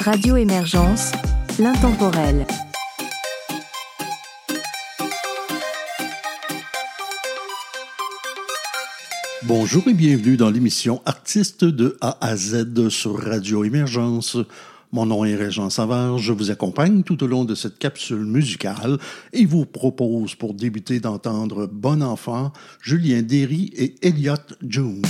Radio Émergence, l'intemporel. Bonjour et bienvenue dans l'émission Artistes de A à Z sur Radio Émergence. Mon nom est Régent Savard, je vous accompagne tout au long de cette capsule musicale et vous propose pour débuter d'entendre Bon Enfant, Julien Derry et Elliot June.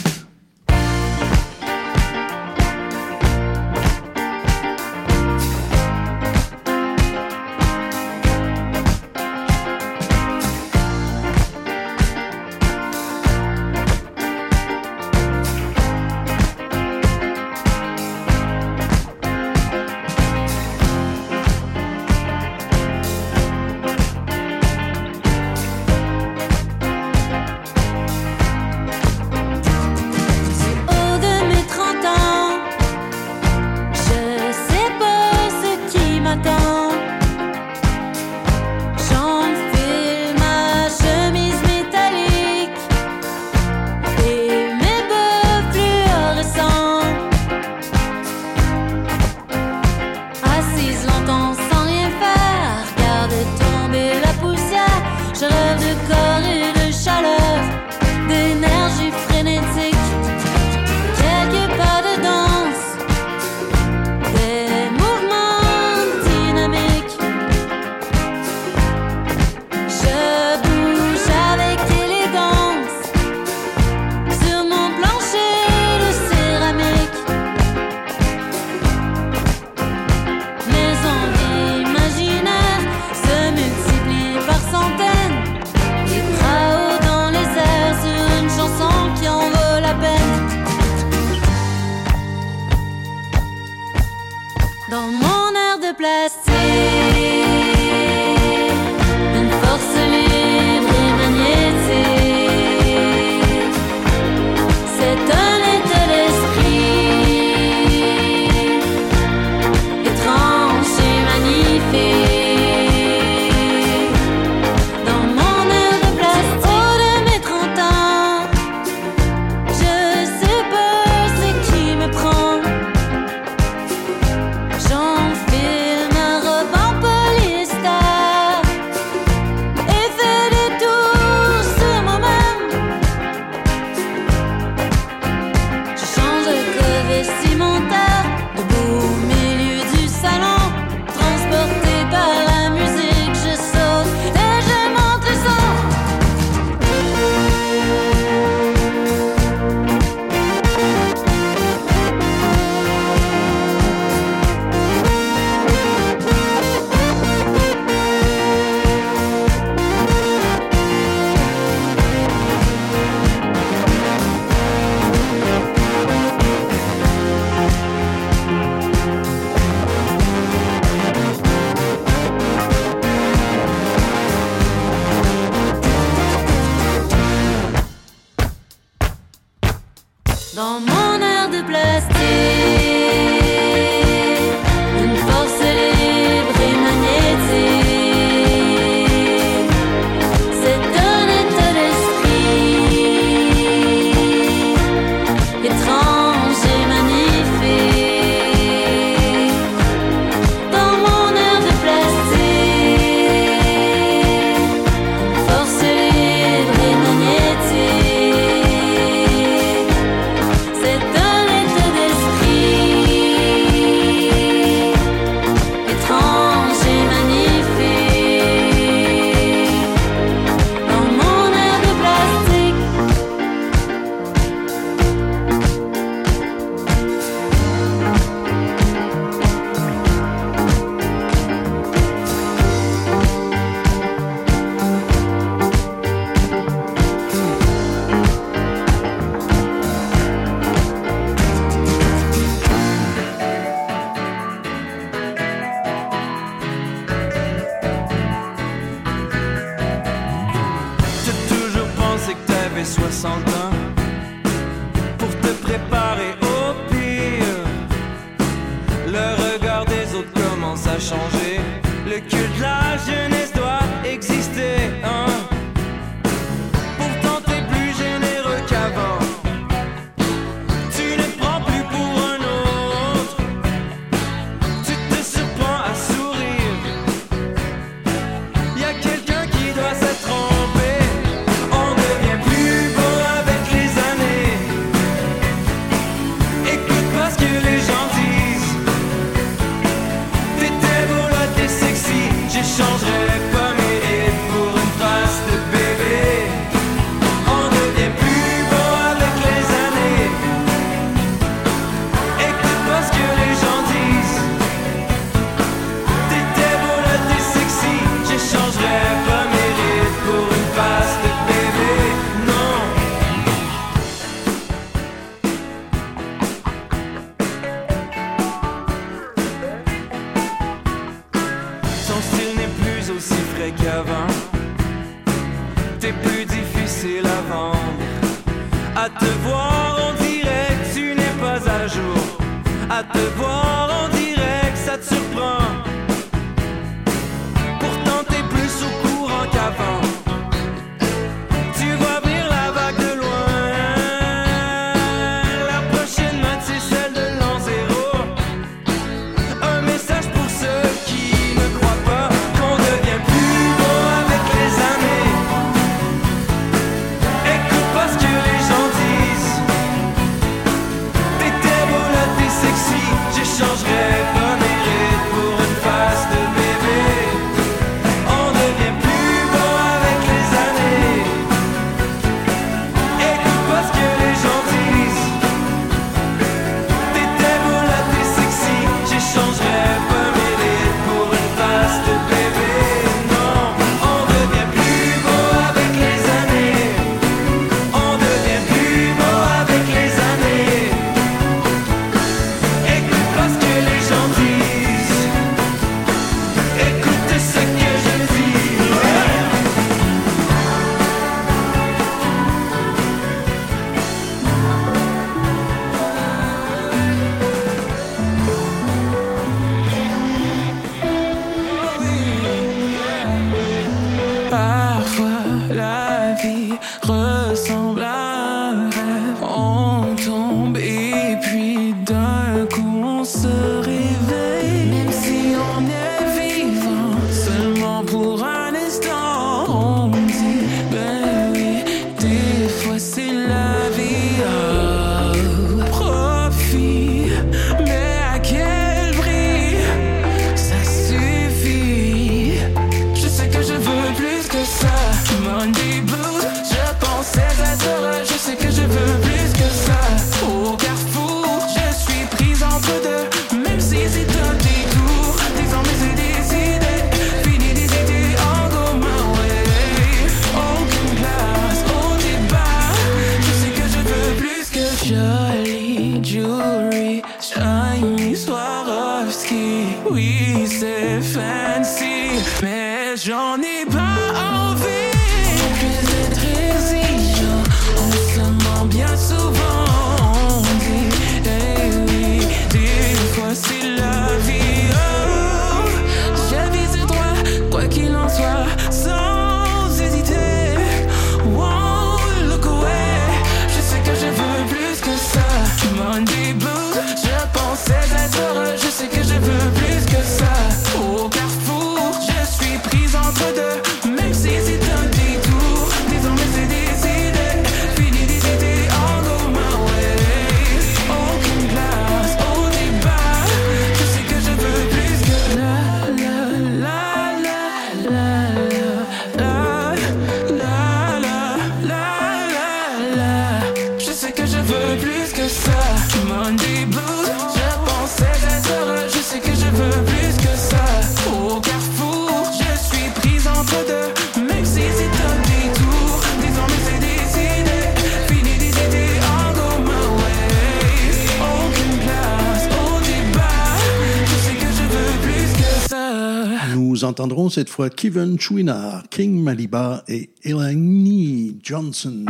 cette fois Kevin Chouinard, King Maliba et Elanie Johnson.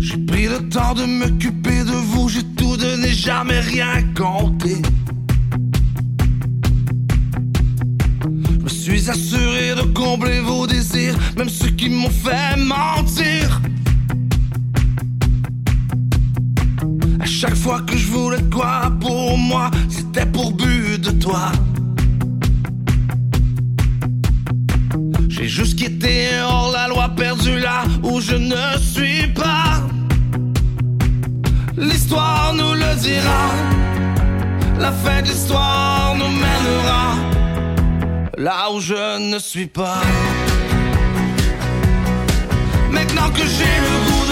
J'ai pris le temps de m'occuper de vous, j'ai tout donné, jamais rien compté. Je me suis assuré de combler vos désirs, même ceux qui m'ont fait mentir. Chaque fois que je voulais quoi pour moi, c'était pour but de toi. J'ai juste quitté hors la loi, perdu là où je ne suis pas. L'histoire nous le dira, la fin de l'histoire nous mènera là où je ne suis pas. Maintenant que j'ai le goût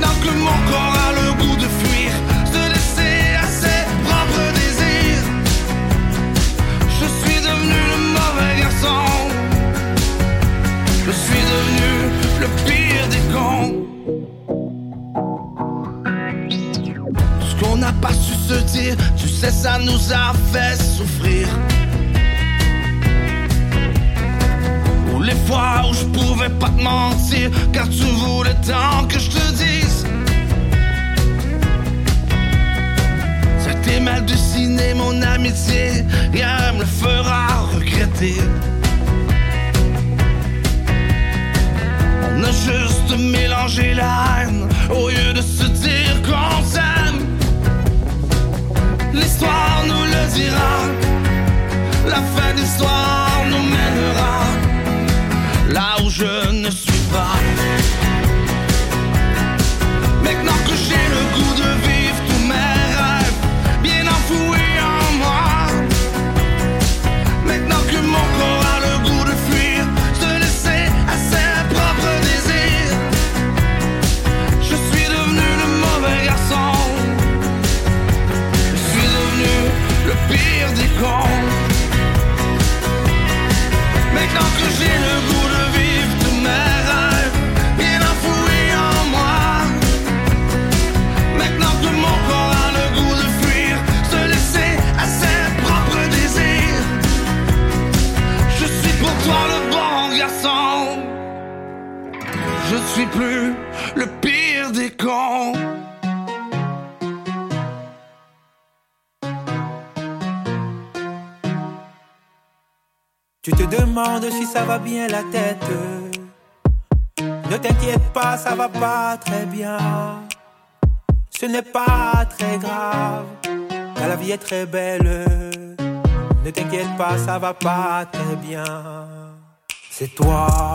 maintenant que mon corps a le goût de fuir, de laisser à ses propres désirs. Je suis devenu le mauvais garçon, je suis devenu le pire des cons. Tout ce qu'on n'a pas su se dire, tu sais, ça nous a fait souffrir. les fois où je pouvais pas te mentir Car tu voulais tant que je te dise C'était mal dessiné mon amitié, rien me le fera regretter. On a juste mélangé la haine au lieu de se dire qu'on s'aime. L'histoire nous le dira, la fin d'histoire nous mènera là où je ne suis pas. Maintenant que j'ai le goût de vivre plus le pire des cons. Tu te demandes si ça va bien la tête. Ne t'inquiète pas, ça va pas très bien. Ce n'est pas très grave, car la vie est très belle. Ne t'inquiète pas, ça va pas très bien. C'est toi,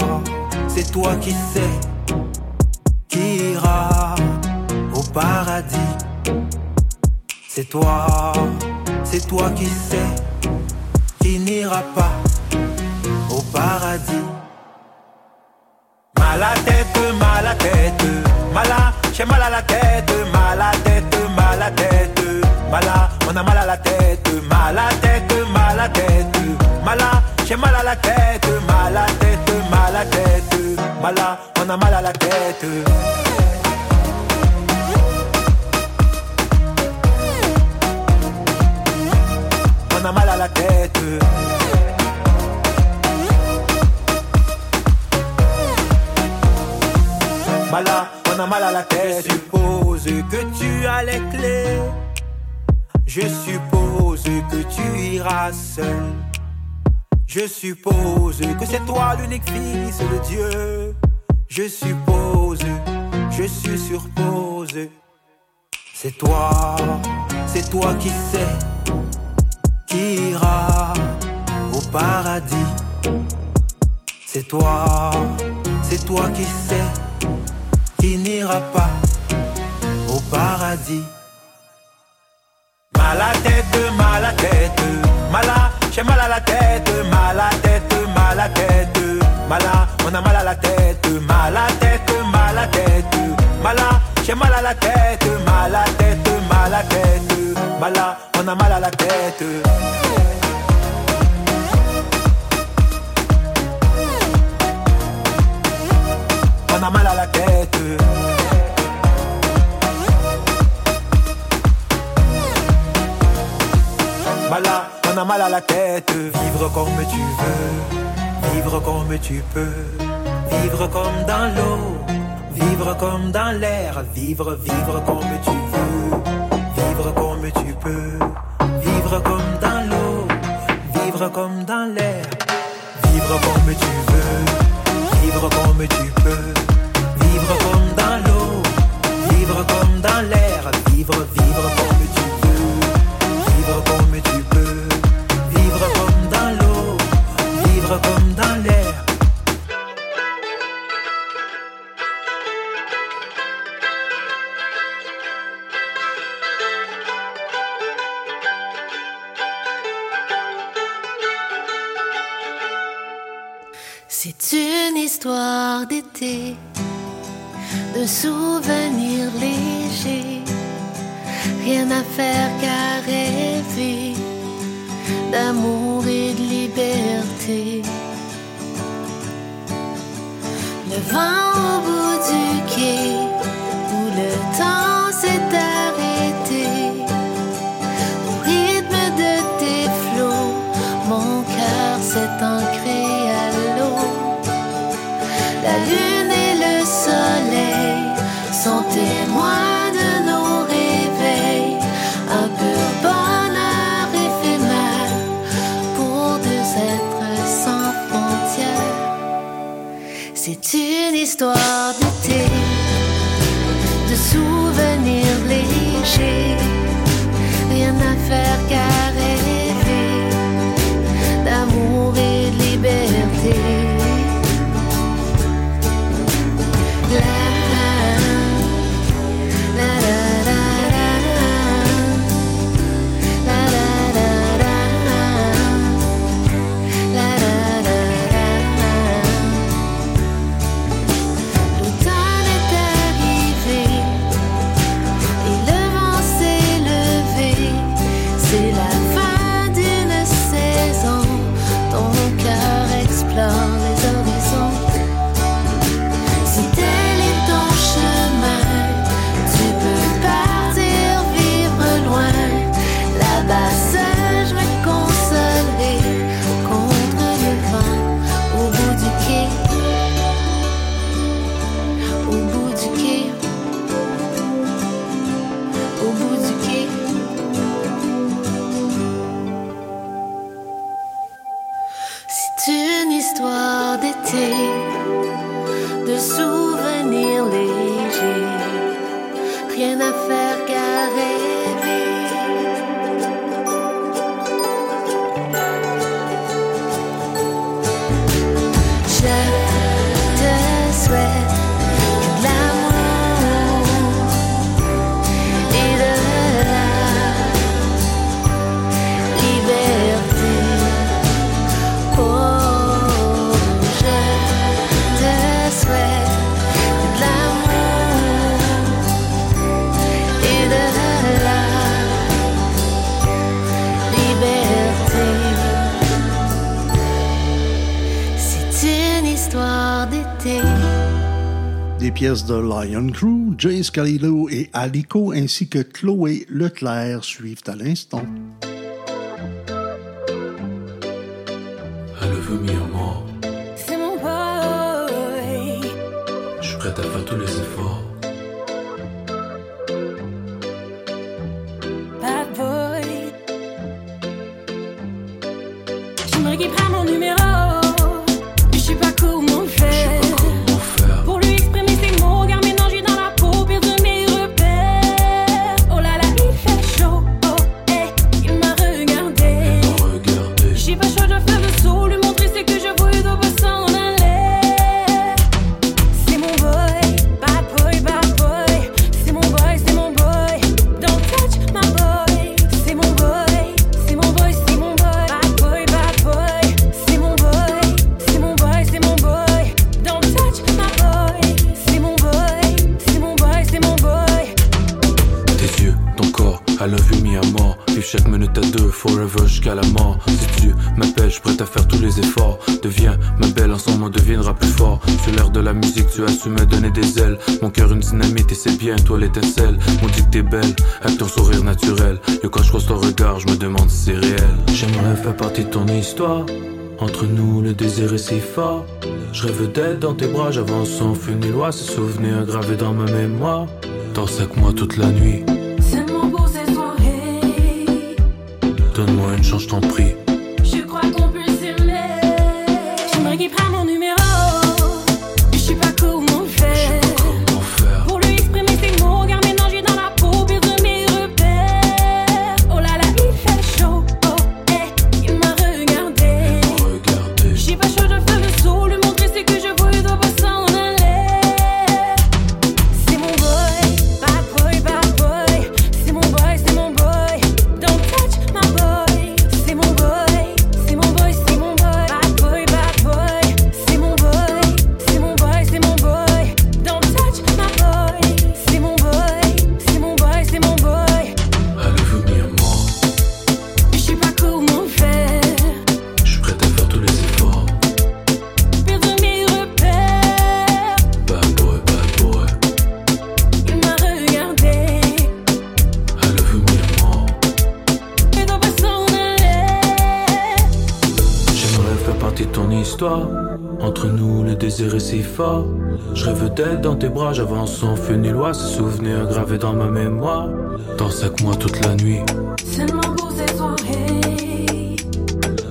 c'est toi qui sais, ira au paradis. C'est toi, c'est toi qui sais, qui n'ira pas au paradis. Mal à tête, mal à tête, mal à, j'ai mal à la tête, mal à tête, mal à tête, mal à, on a mal à la tête, mal à tête, mal à tête, mal à, j'ai mal à la tête, mal à tête, mal à tête, mal à, on a mal à la l'unique fils de Dieu. Je suppose, je suis sur pause. C'est toi, c'est toi qui sais, qui ira au paradis. C'est toi, c'est toi qui sais qui n'ira pas au paradis. Mal à tête, mal à tête, mal à, j'ai mal à la tête, mal à, on a mal à la tête. On a mal à la tête. Mala, on a mal à la tête. Vivre comme tu veux, vivre comme tu peux, vivre comme dans l'eau, vivre comme dans l'air, vivre, vivre comme tu veux, vivre comme tu peux, vivre comme dans l'eau, vivre comme dans l'air, vivre comme tu veux, vivre comme tu peux, vivre comme dans l'eau, vivre comme dans l'air, vivre, vivre comme de souvenirs légers, rien à faire qu'à rêver d'amour et de liberté. Le vent au bout du quai, Scarillo et Alico, ainsi que Chloé Leclerc suivent à l'instant. Je rêve d'être dans tes bras, j'avance sans feu ni loi. Ces souvenirs gravés dans ma mémoire. Danse avec moi toute la nuit. C'est mon pour ces soirées. Donne-moi une chance, t'en prie. Je rêve d'être dans tes bras, j'avance sans feu ni loi. Ces souvenirs gravés dans ma mémoire. Danse avec moi toute la nuit. Seulement pour ces soirées.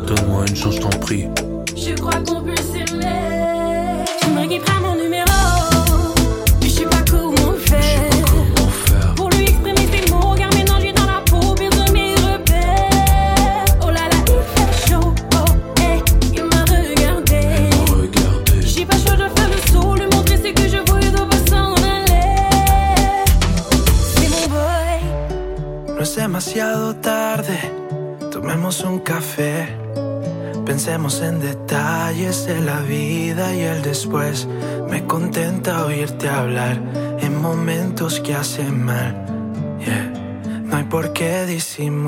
Donne-moi une chance, t'en prie. Yeah. No hay por qué disimular.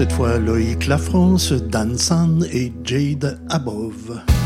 Cette fois Loïc Lafrance, Dan San et Jade Above.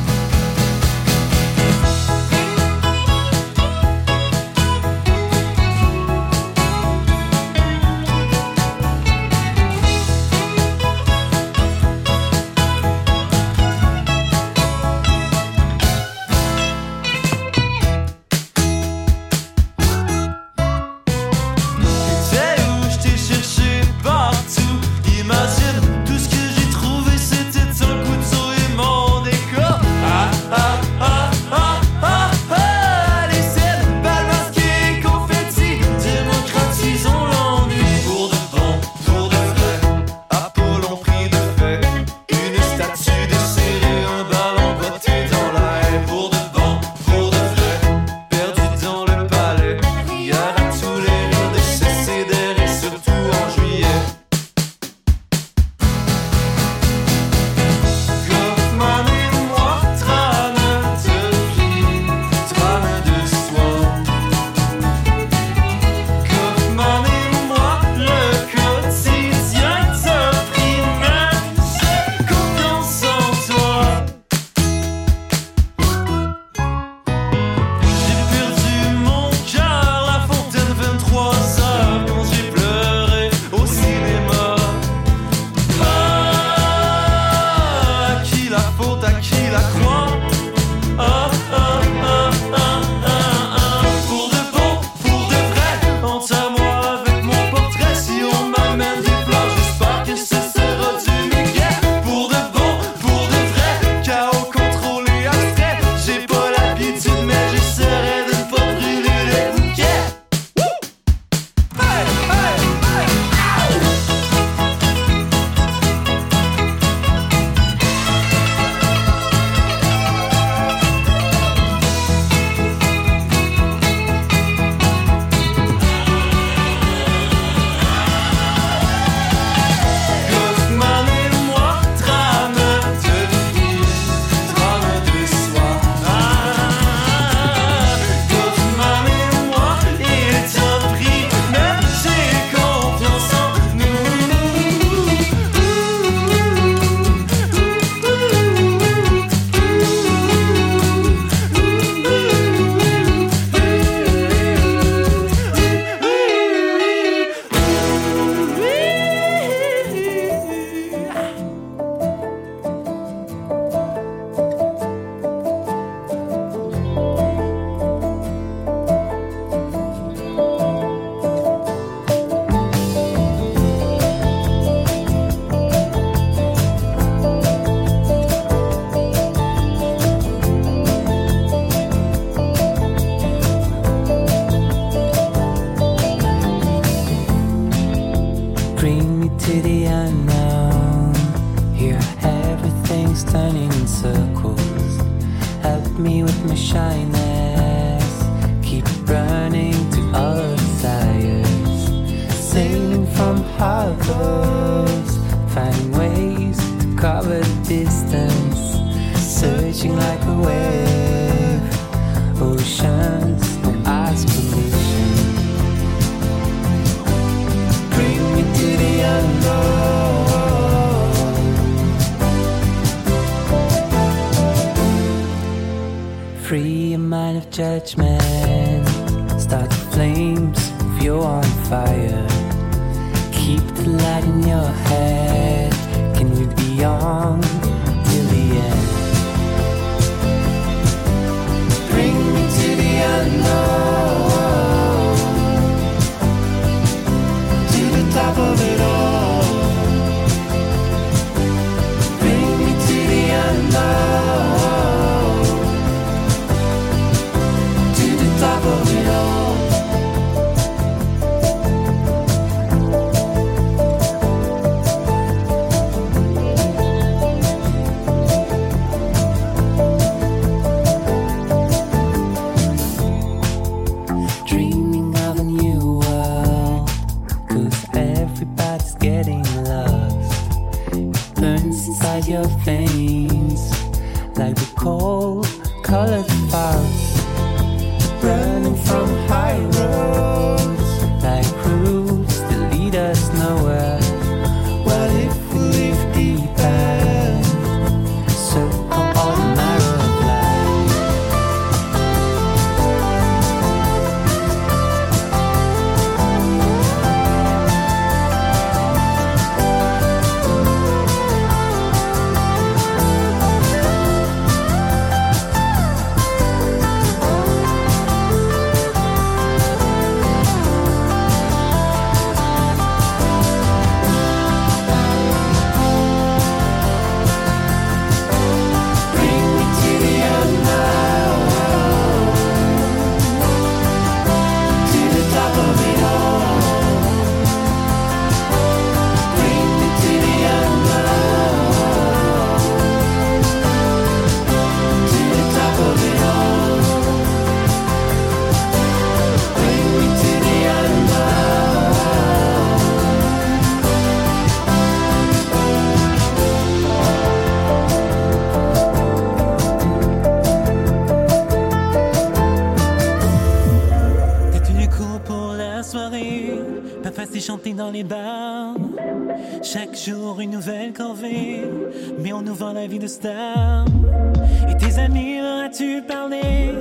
parler.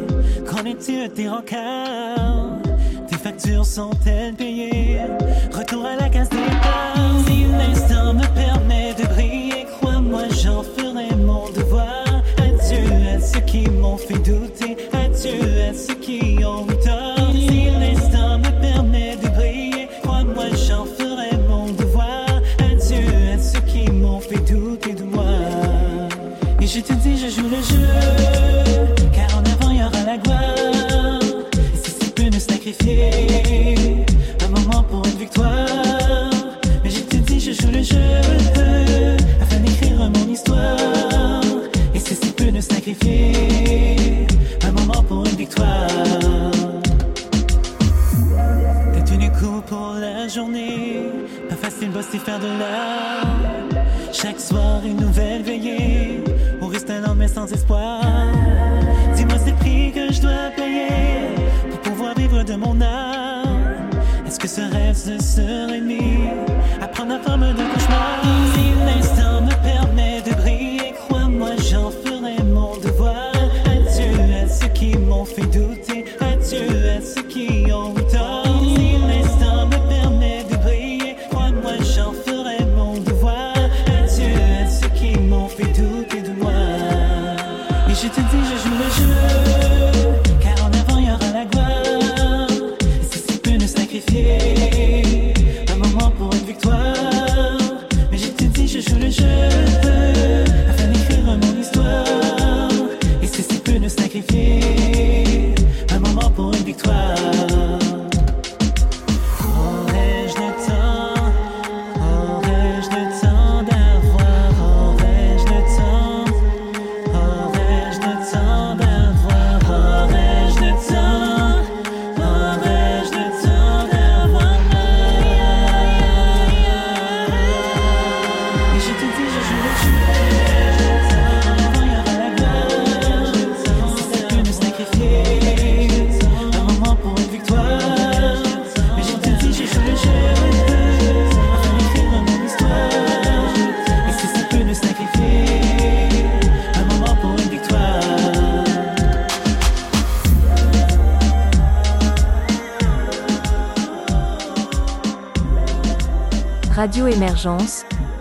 Qu'en est-il de tes rencarts Tes factures sont-elles payées? Retour à la case départ. Si l'instant me permet de briller, crois-moi, j'en ferai mon devoir. Adieu à ceux qui m'ont fait douter. Adieu à ceux qui ont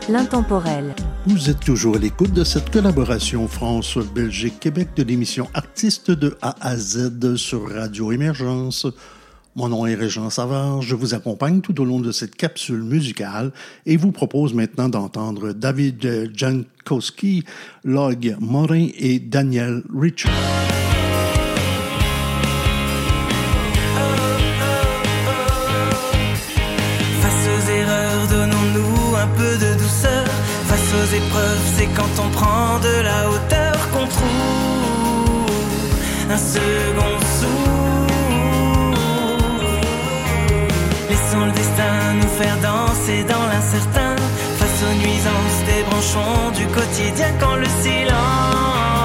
l'intemporel. Vous êtes toujours à l'écoute de cette collaboration France-Belgique-Québec de l'émission Artistes de A à Z sur Radio Émergence. Mon nom est Régent Savard, je vous accompagne tout au long de cette capsule musicale et vous propose maintenant d'entendre David Jankowski, Log Morin et Daniel Richard. nous faire danser dans l'incertain, face aux nuisances des branchons du quotidien quand le silence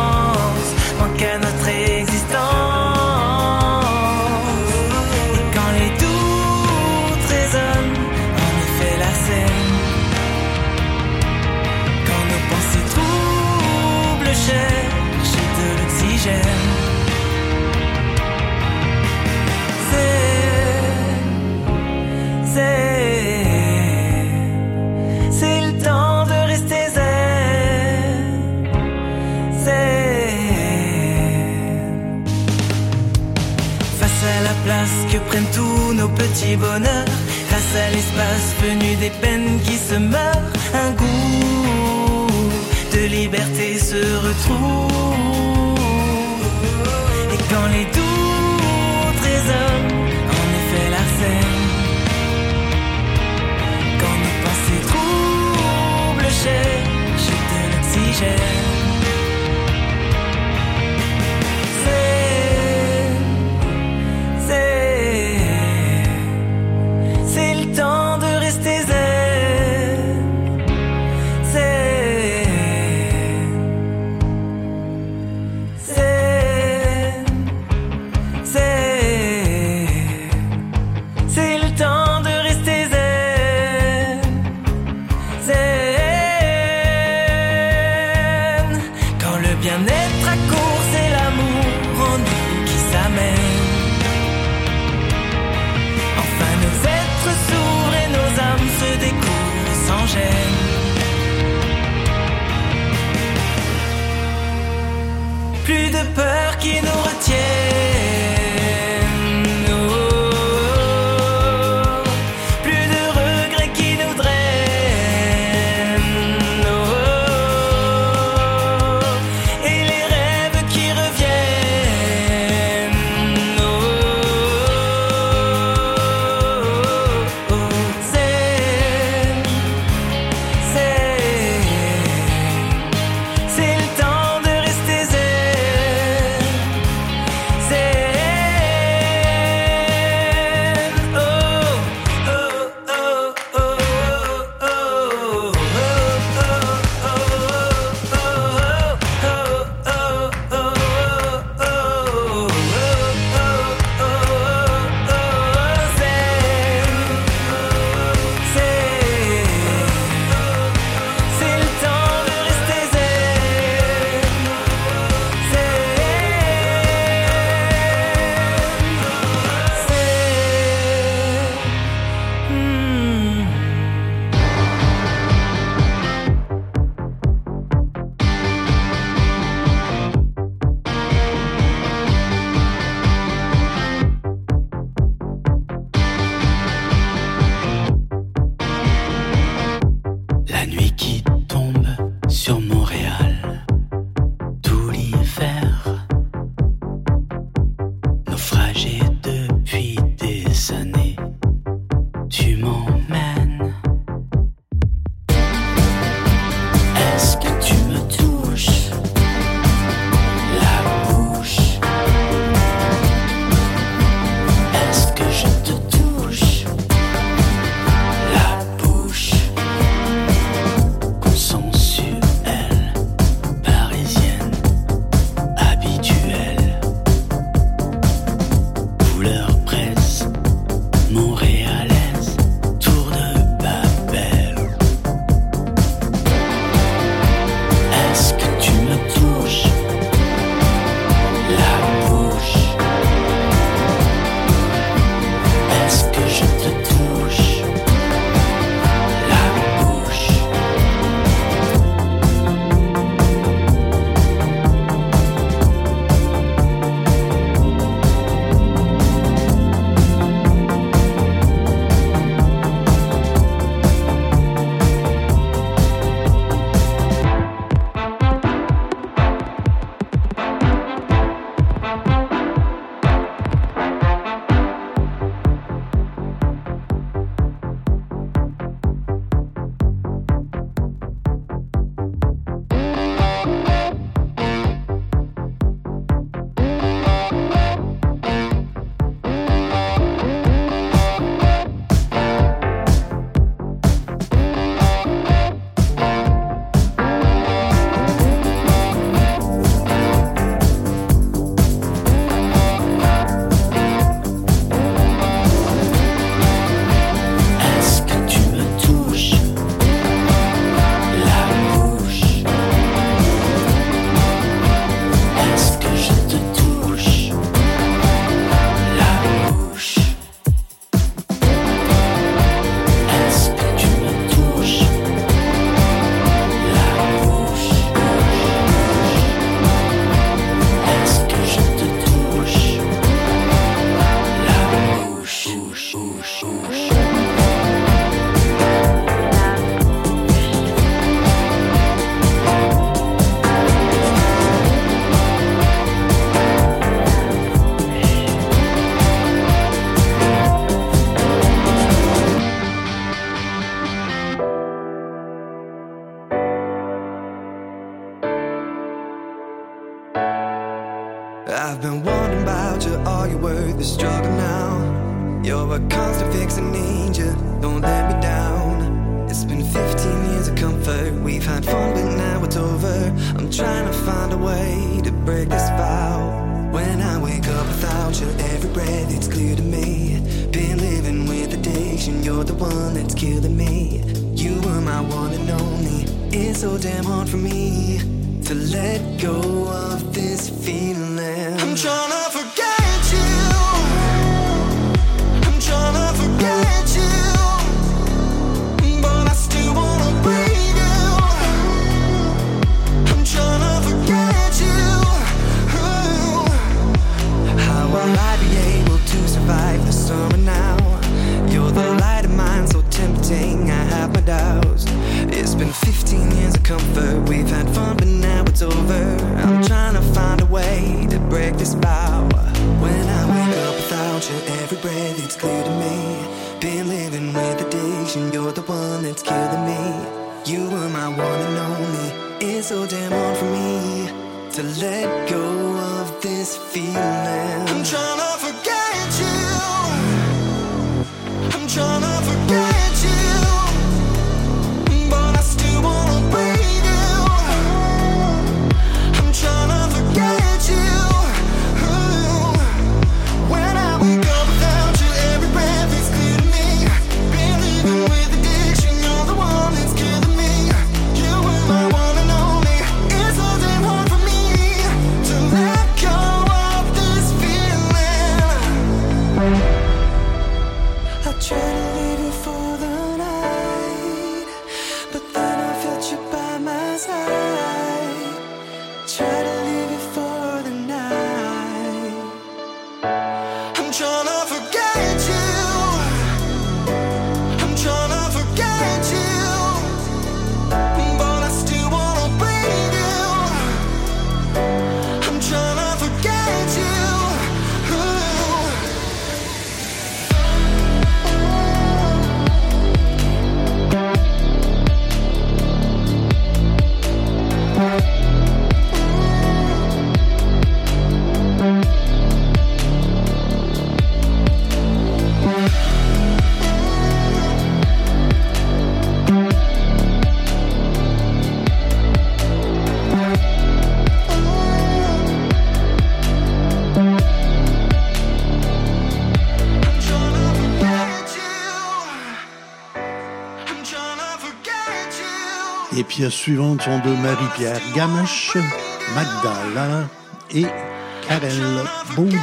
petit bonheur, grâce à l'espace venu des peines qui se meurent, un goût de liberté se retrouve. Et quand les doux trésors en effet l'arsènent, quand nos pensées troublent cher, j'ai de l'oxygène. been wondering about you, are you worth the struggle now? You're a constant fix, I need don't let me down. It's been 15 years of comfort, we've had fun, but now it's over. I'm trying to find a way to break this vow. When I wake up without you, every breath it's clear to me. Been living with addiction, you're the one that's killing me. You were my one and only. It's so damn hard for me to let go. pièces suivantes sont de Marie-Pierre Gamache, Magdala et Karel Baudouin.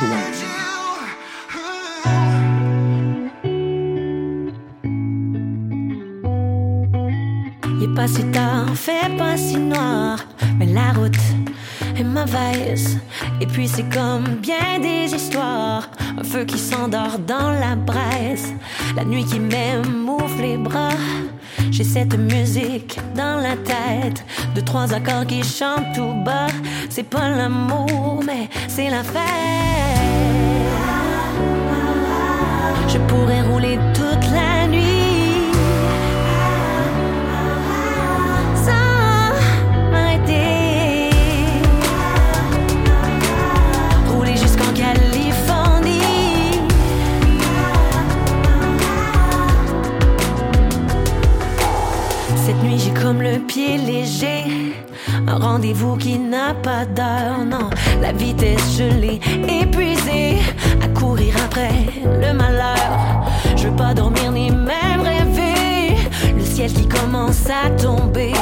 Il est pas si tard, fait pas si noir, mais la route est mauvaise. Et puis c'est comme bien des histoires, un feu qui s'endort dans la braise, la nuit qui m'aime ouvre les bras. J'ai cette musique dans trois accords qui chantent tout bas. C'est pas l'amour, mais c'est la fête. Je pourrais rouler toute la le pied léger. Un rendez-vous qui n'a pas d'heure, non. La vitesse, je l'ai épuisée à courir après le malheur. Je veux pas dormir ni même rêver. Le ciel qui commence à tomber.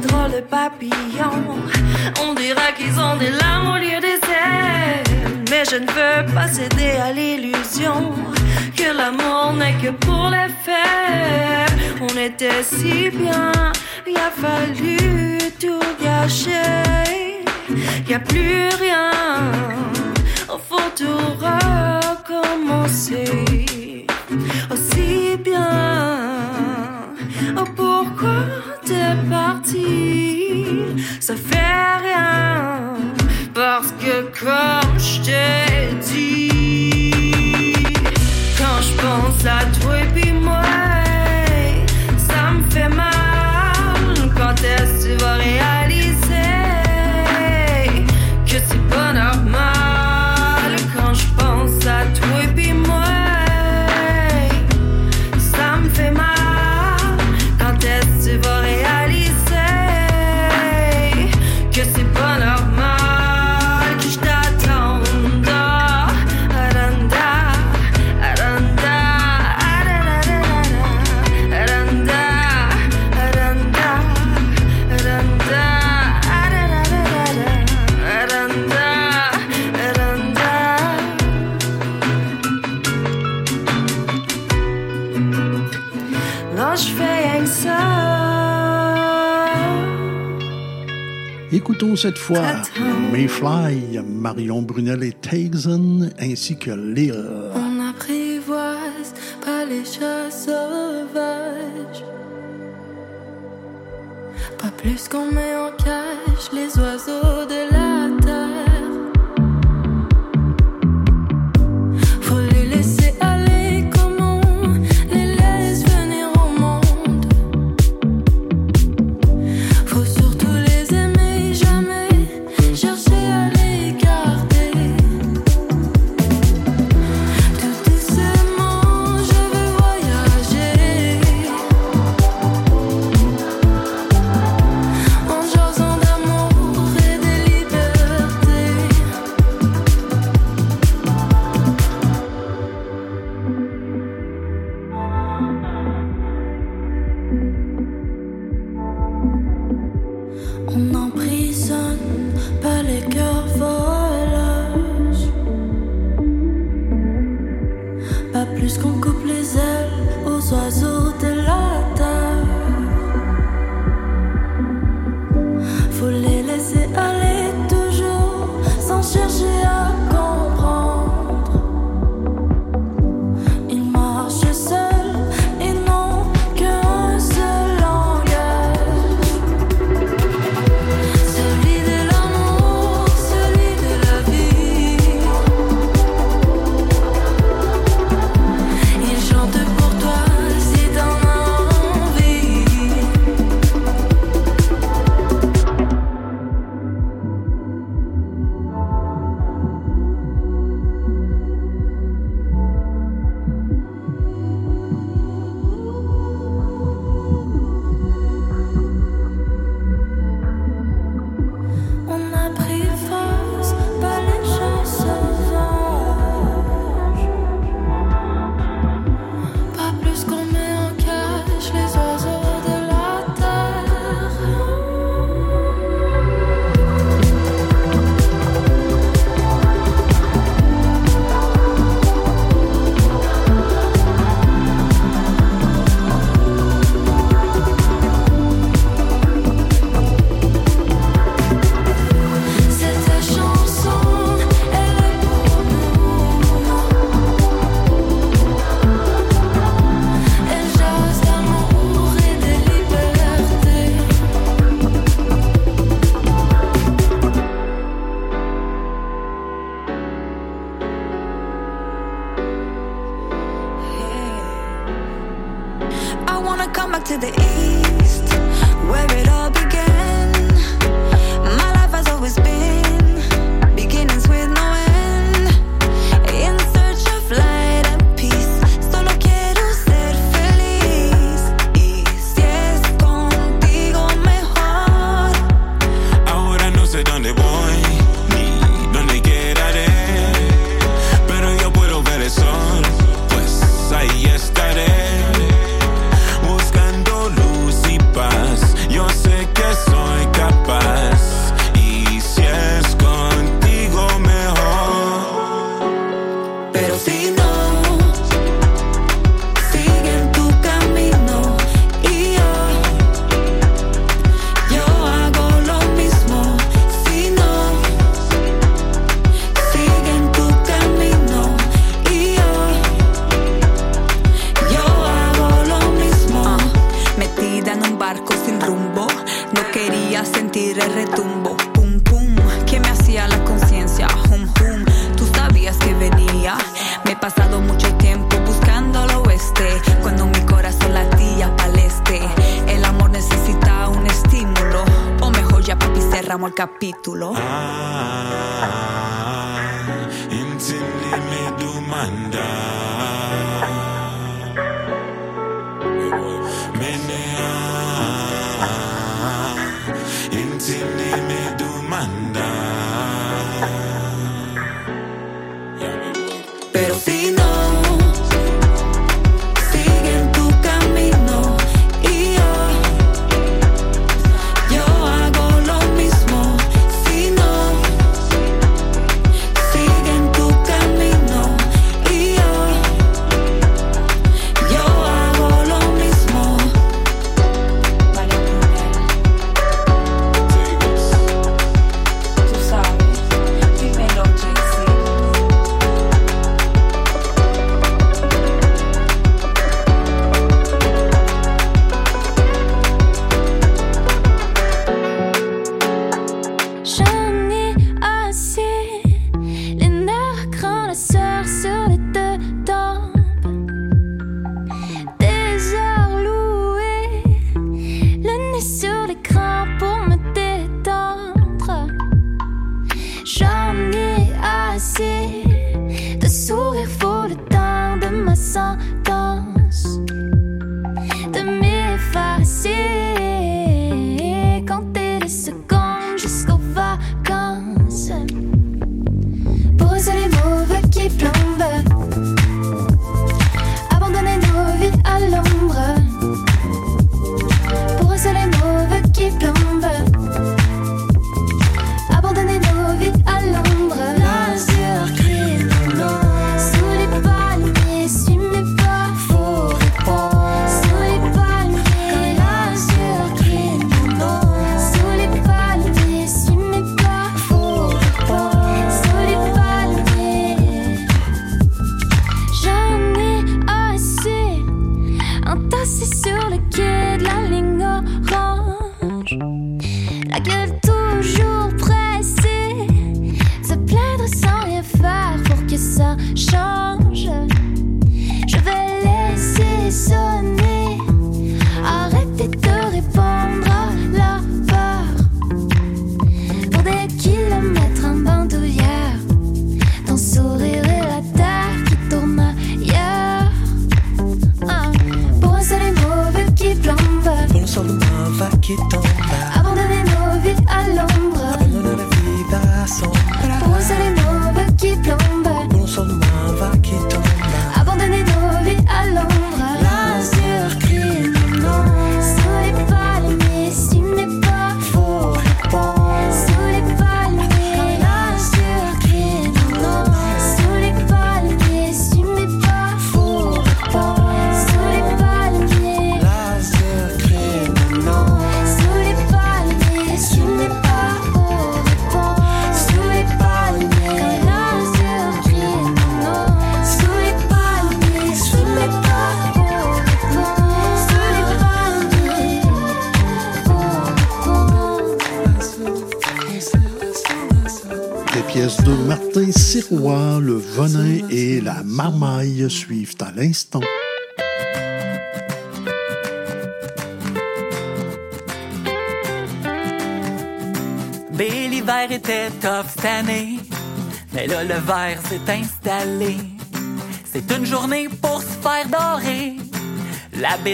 ces drôles de papillons. On dira qu'ils ont des larmes au lieu des ailes. Mais je ne veux pas céder à l'illusion que l'amour n'est que pour les faits. On était si bien, il a fallu tout gâcher. Y a plus rien, faut tout recommencer. Aussi bien, oh pourquoi? C'est parti, ça fait rien. Parce que comme je t'ai dit, quand je pense à toi et puis moi, écoutons cette fois Mayfly, Marion Brunel et Teixen, ainsi que Lille. On apprivoise pas les chats sauvages, pas plus qu'on met en cage les oiseaux de la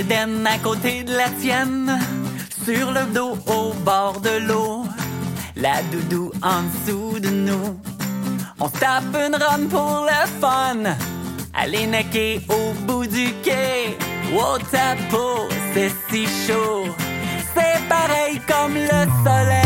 à côté de la tienne, sur le dos au bord de l'eau, la doudou en dessous de nous. On tape une run pour le fun, aller naquer au bout du quai. Wow, ta c'est si chaud, c'est pareil comme le soleil.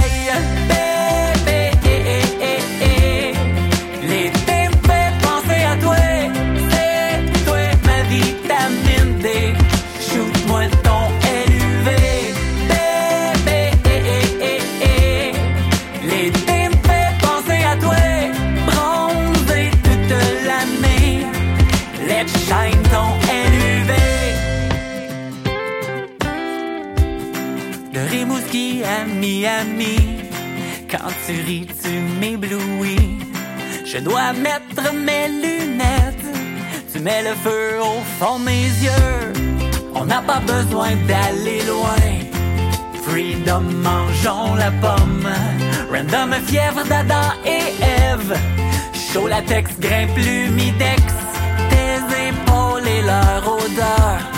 Quand tu ris, tu m'éblouis. Je dois mettre mes lunettes. Tu mets le feu au fond de mes yeux. On n'a pas besoin d'aller loin. Freedom, mangeons la pomme. Random, fièvre d'Adam et Eve. Chaud latex, grimpe l'humidex. Tes épaules et leur odeur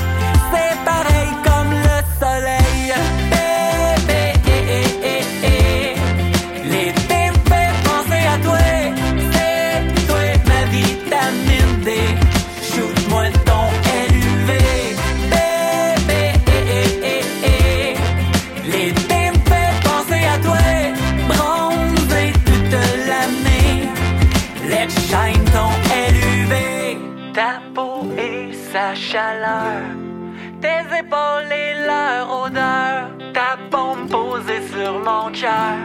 ta pompe posée sur mon cœur.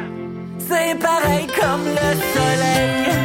C'est pareil comme le soleil.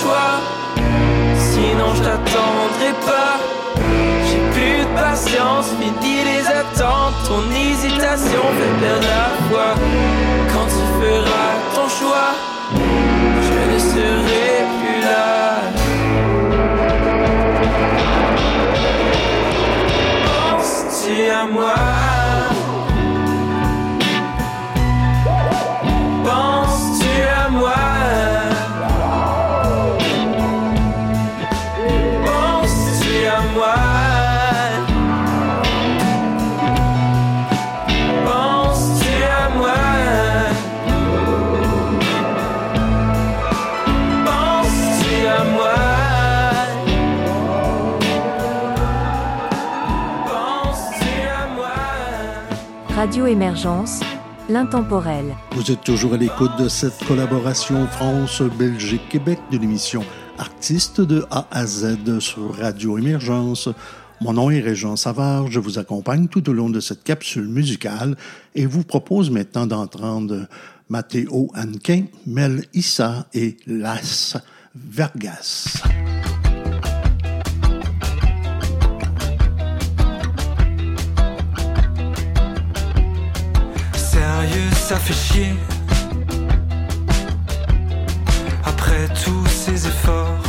Choix. Sinon je t'attendrai pas. J'ai plus de patience Fini les attentes. Ton hésitation fait perdre la foi. Quand tu feras ton choix Je ne serai plus là. À moi? Radio Émergence, l'intemporel. Vous êtes toujours à l'écoute de cette collaboration France-Belgique-Québec de l'émission Artistes de A à Z sur Radio Émergence. Mon nom est Régent Savard, je vous accompagne tout au long de cette capsule musicale et vous propose maintenant d'entendre Matteo Anquin, Mel Issa et Las Vergas. Ça fait chier. Après tous ces efforts,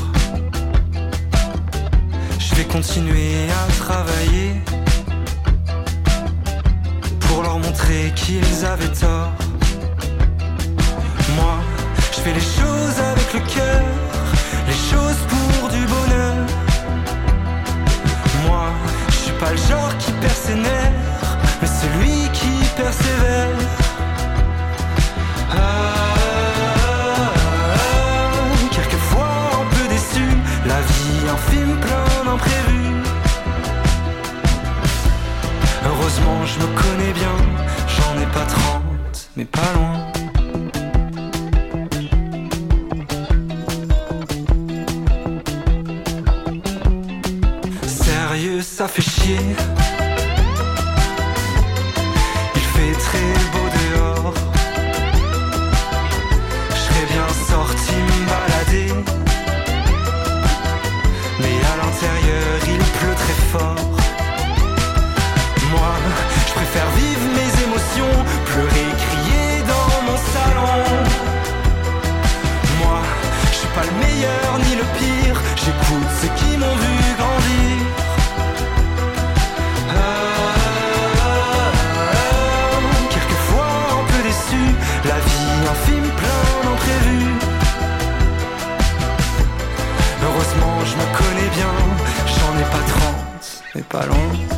je vais continuer à travailler pour leur montrer qu'ils avaient tort. Moi, je fais les choses avec le cœur, les choses pour du bonheur. Moi, je suis pas le genre qui perd ses nerfs, mais celui qui persévère. Je me connais bien, j'en ai pas 30, mais pas loin. Sérieux, ça fait chier. Il fait très beau pas long.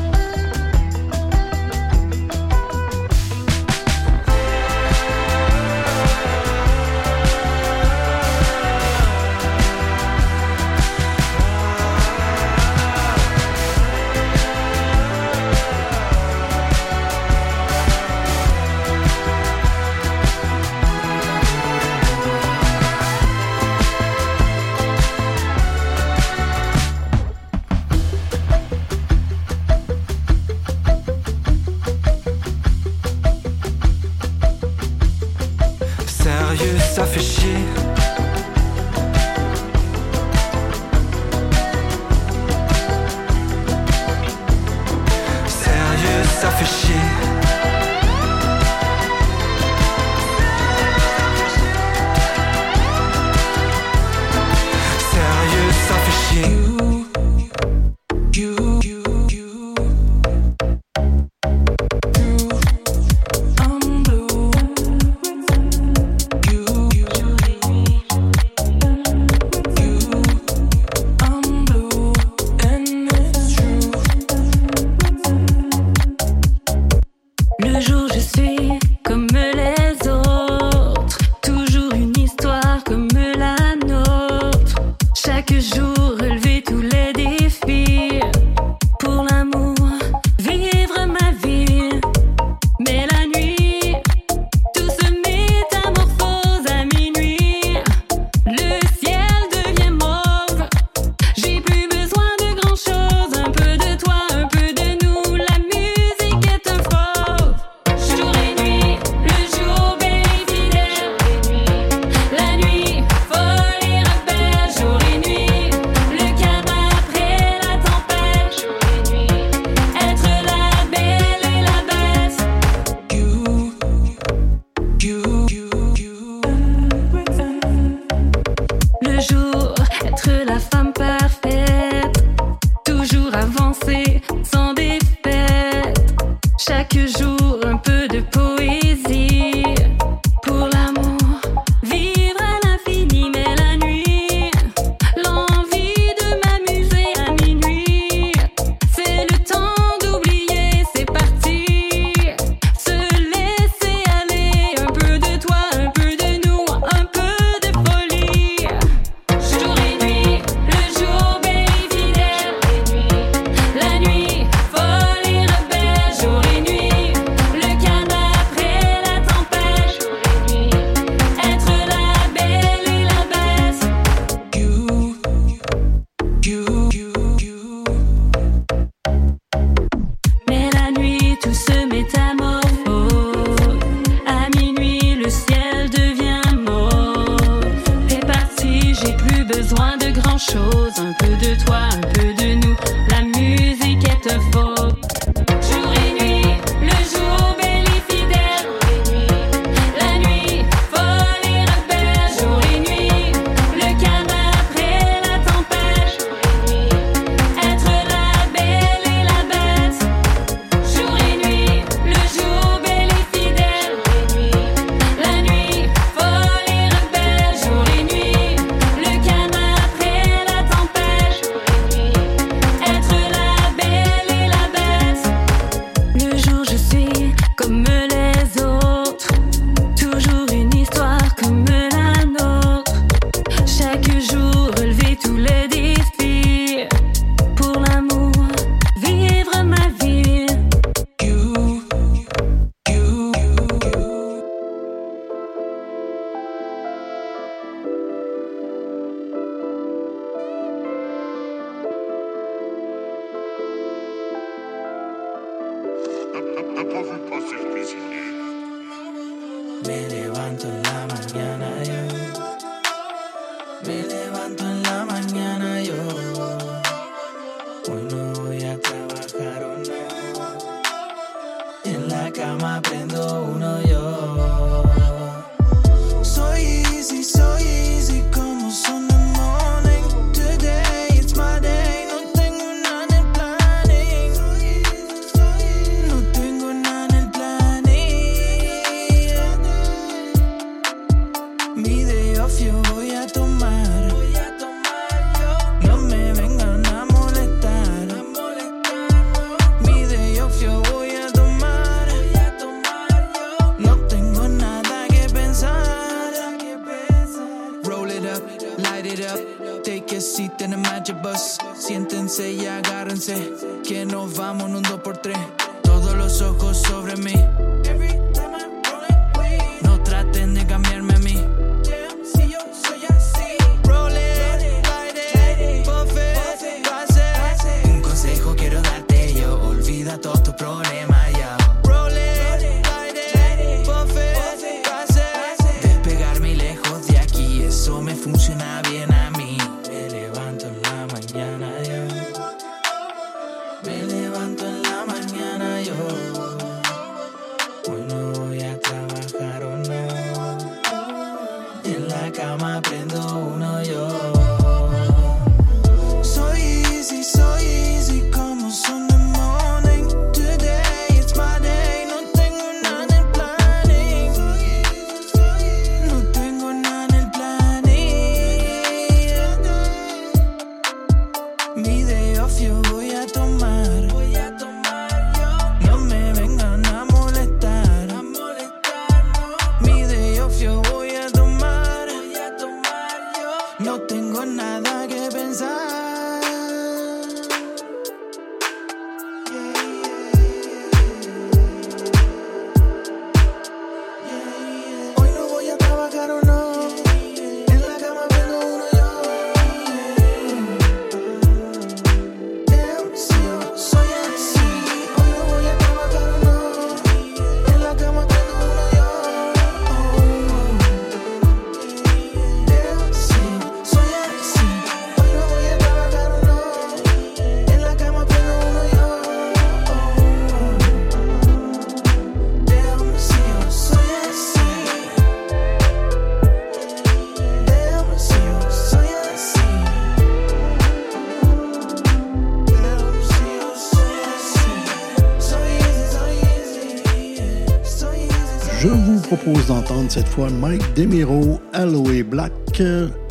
Vous propose d'entendre cette fois Mike Demiro, Aloe Black,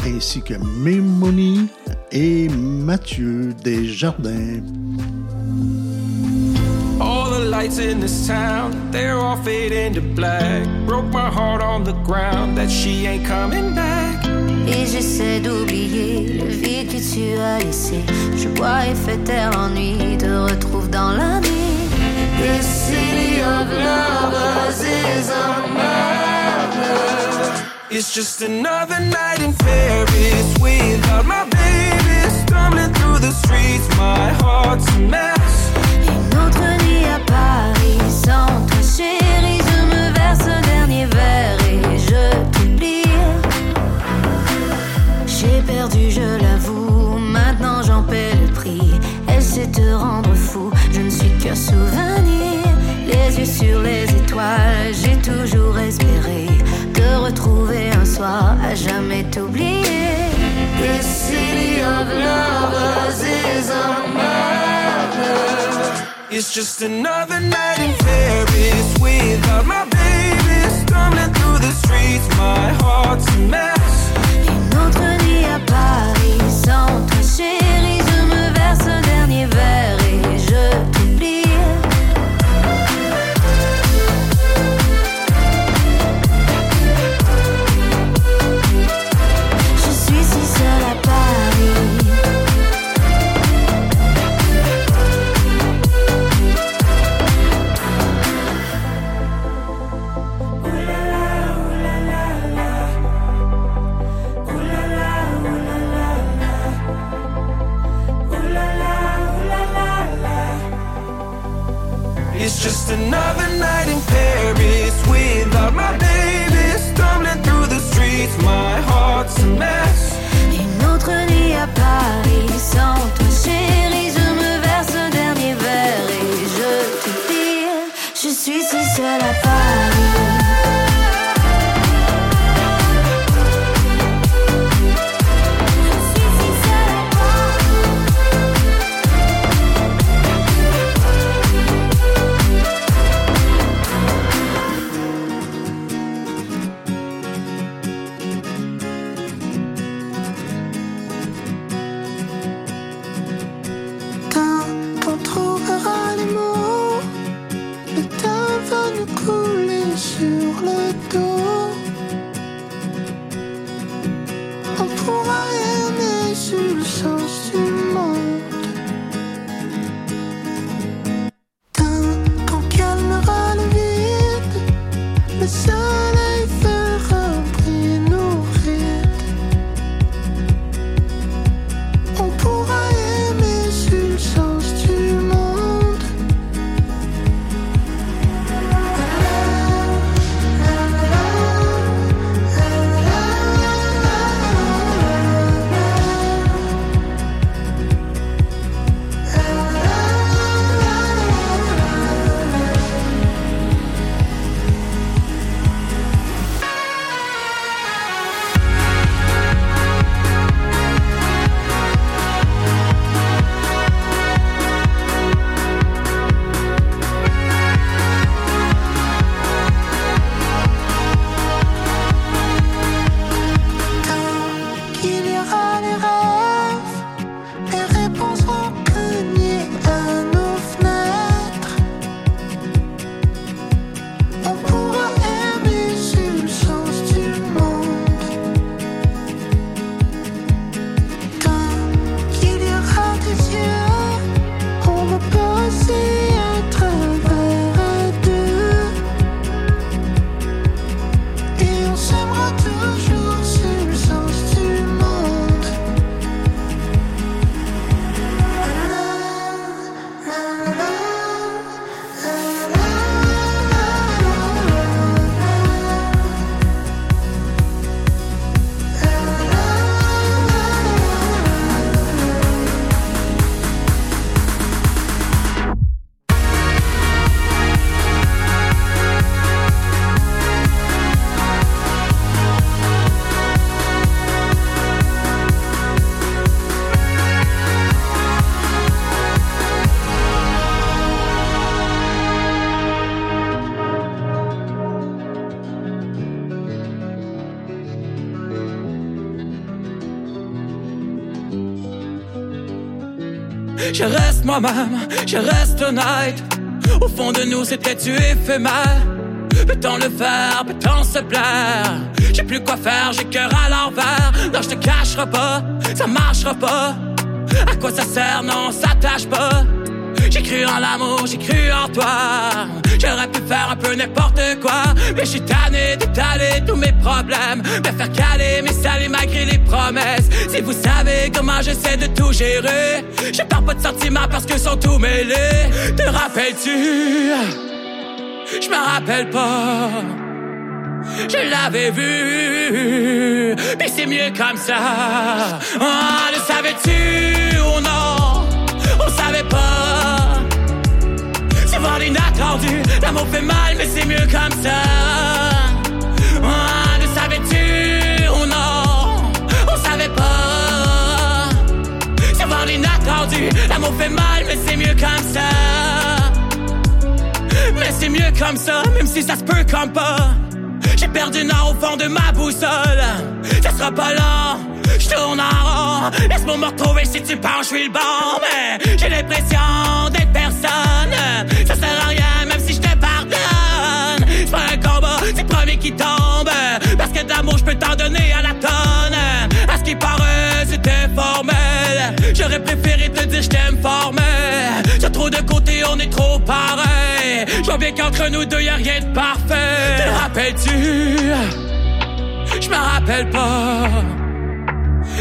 ainsi que Mémoni et Mathieu Desjardins. All the lights in this town, they're all fading to black. Broke my heart on the ground that she ain't coming back. Et j'essaie d'oublier le vide que tu as laissé. Je bois et fais taire l'ennui, te retrouve dans la nuit. Is. It's just another night in Paris without my baby. Stumbling through the streets, my heart's a mess. Une autre nuit à Paris sans toi, chérie. Je me verse un dernier verre et je t'oublie. J'ai perdu, je l'avoue. Maintenant j'en paie le prix. Elle sait te rendre fou. Je ne suis que souvenir. Sur les étoiles. J'ai toujours espéré te retrouver un soir à jamais t'oublier. This city of lovers is a murder. It's just another night in Paris without my baby. Stumbling through the streets, my heart's a mess. Une autre nuit à Paris sans toi, chérie. Je me verse un dernier verre just another night in Paris croyais, mais sur le sens je reste honnête. Au fond de nous, c'était tu éphémère. Peut-on le faire, peut-on se plaire? J'ai plus quoi faire, j'ai cœur à l'envers. Non, je te cacherai pas, ça marchera pas. À quoi ça sert, non, ça tâche pas. J'ai cru en l'amour, j'ai cru en toi. J'aurais pu faire un peu n'importe quoi. Mais je suis tanné d'étaler tous mes problèmes. Me faire caler, mais saler malgré les promesses. Si vous savez comment j'essaie de tout gérer, pas de sentiments parce que sont tous mêlés. Te rappelles-tu? Je me rappelle pas. Je l'avais vu, mais c'est mieux comme ça. Ah, le savais-tu? Ou non? On savait pas. Voir l'inattendu. L'amour fait mal, mais c'est mieux comme ça. L'amour fait mal, mais c'est mieux comme ça. Mais c'est mieux comme ça, même si ça se peut comme pas. J'ai perdu nord au fond de ma boussole. Ça sera pas long, je tourne en rond. Laisse-moi me retrouver si tu penses, je suis le bon. Mais j'ai l'impression d'être personne. Ça sert à rien, même si je te pardonne. C'est pas un combat, c'est le premier qui tombe. Parce que d'amour, je peux t'en donner à la tonne. J'aurais préféré te dire je t'aime formel. J'ai trop de côté, on est trop pareil. Je vois bien qu'entre nous deux, y a rien de parfait. Te rappelles-tu? Je me rappelle pas.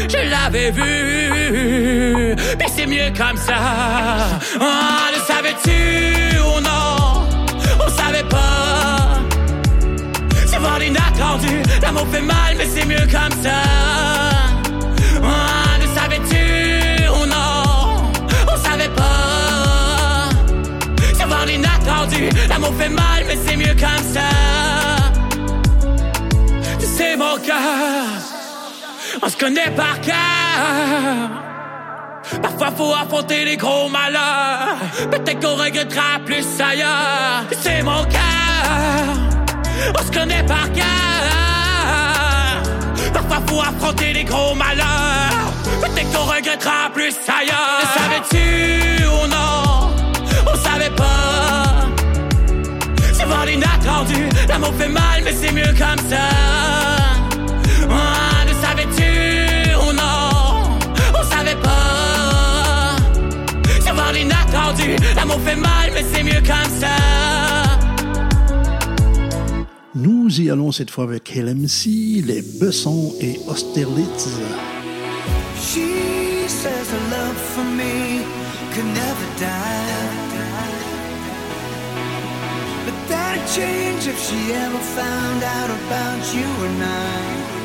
Je l'avais vu, mais c'est mieux comme ça. Ah, le savais-tu? Ou non? On savait pas. Voir l'inattendu. L'amour fait mal, mais c'est mieux comme ça. L'amour fait mal, mais c'est mieux comme ça. Sais, mon cœur, on se connaît par cœur. Parfois faut affronter les gros malheurs. Peut-être qu'on regrettera plus ailleurs. C'est mon cœur. On se connaît par cœur. Parfois faut affronter les gros malheurs. Peut-être qu'on regrettera plus ailleurs. Le savais-tu ou non? On savait pas tendu. L'amour fait mal, mais c'est mieux comme ça. Moi, le savais-tu ou non On savait pas. Savoir l'inattendu. L'amour fait mal, mais c'est mieux comme ça. Nous y allons cette fois avec LMC, les Bessons et Austerlitz. change if she ever found out about you and I.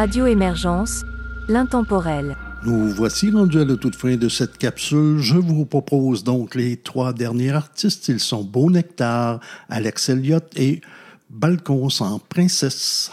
Radio Émergence, l'intemporel. Nous voici rendus à la toute fin de cette capsule. Je vous propose donc les trois derniers artistes. Ils sont Beau Nectar, Alex Elliott et Balcons en Princesse.